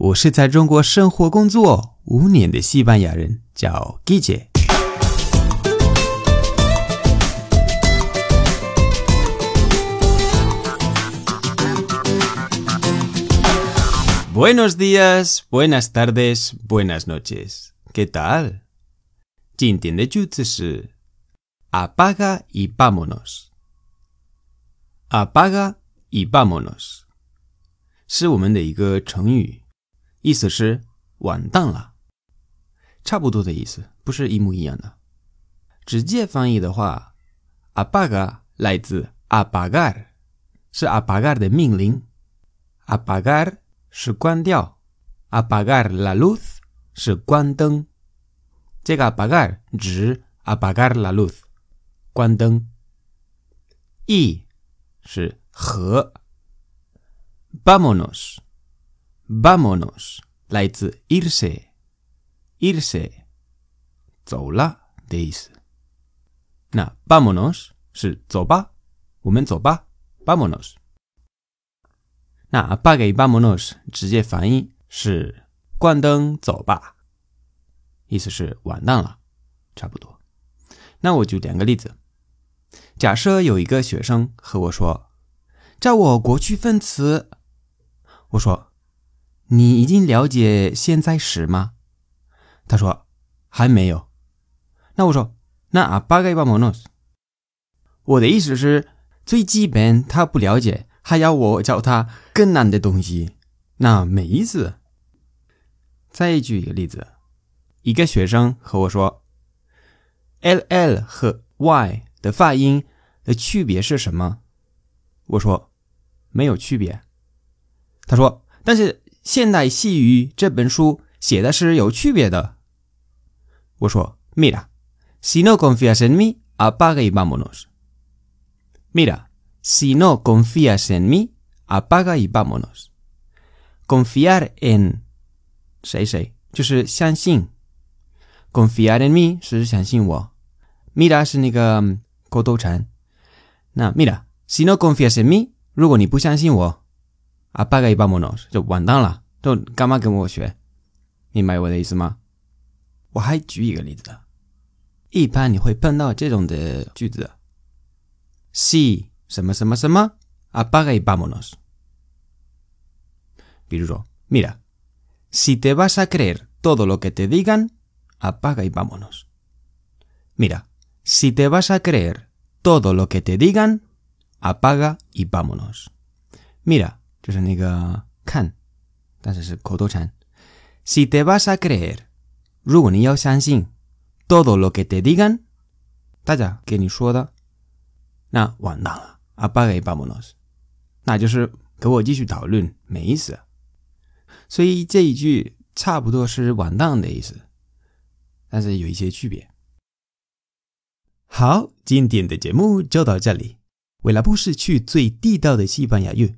我是在中国生活工作五年的西班牙人，叫 Guille。Buenos días, buenas tardes, buenas noches. ¿Qué tal? 今天的句子是 apaga y vámonos。apaga y vámonos 是我们的一个成语， 意思是完蛋了，差不多的意思，不是一模一样的。直接翻译的话，apaga 来自 apagar，是 apagar 的命令，apagar 是关掉，apagar la luz 是关灯。这个 apagar 指 apagar la luz，关灯。y 是和 bajamos Vámonos，来自 irse，irse 走了的意思。那 vámonos 是走吧，我们走吧，vámonos。那 apaga y vámonos 直接翻译是关灯走吧，意思是完蛋了，差不多。那我举两个例子。假设有一个学生和我说：“叫我过去分词。”我说：“你已经了解现在时吗？”他说：“还没有。”那我说：“那阿巴盖巴莫诺斯。”我的意思是，最基本他不了解，还要我教他更难的东西，那没意思。再举一个例子，一个学生和我说：“L L 和 Y 的发音。”的区别是什么？我说没有区别。他说：“但是《现代西语》这本书写的是有区别的。”我说：“Mira, si no confías en mí, apaga y vámonos. Mira, si no confías en mí, apaga y vámonos. Confiar en 谁谁就是相信，confiar en mí 是相信我，mira 是那个口头禅。那 mira，si no confías en mí，如果你不相信我 ，apaga y vámonos，就完蛋了，就干嘛跟我学？明白我的意思吗？我还举一个例子，一般你会碰到这种的句子，si 什么什么什么，apaga y vámonos。比如说，mira，si te vas a creer todo lo que te digan，apaga y vámonos。mira，si te vas a creer todo lo que te digan, apaga y vámonos. Mira, Si te vas a creer, todo lo que te digan, apaga y vámonos，那就是给我继续讨论，没意思。所以这一句差不多是完蛋的意思，但是有一些区别。好，今天的节目就到这里。为了不失去最地道的西班牙语，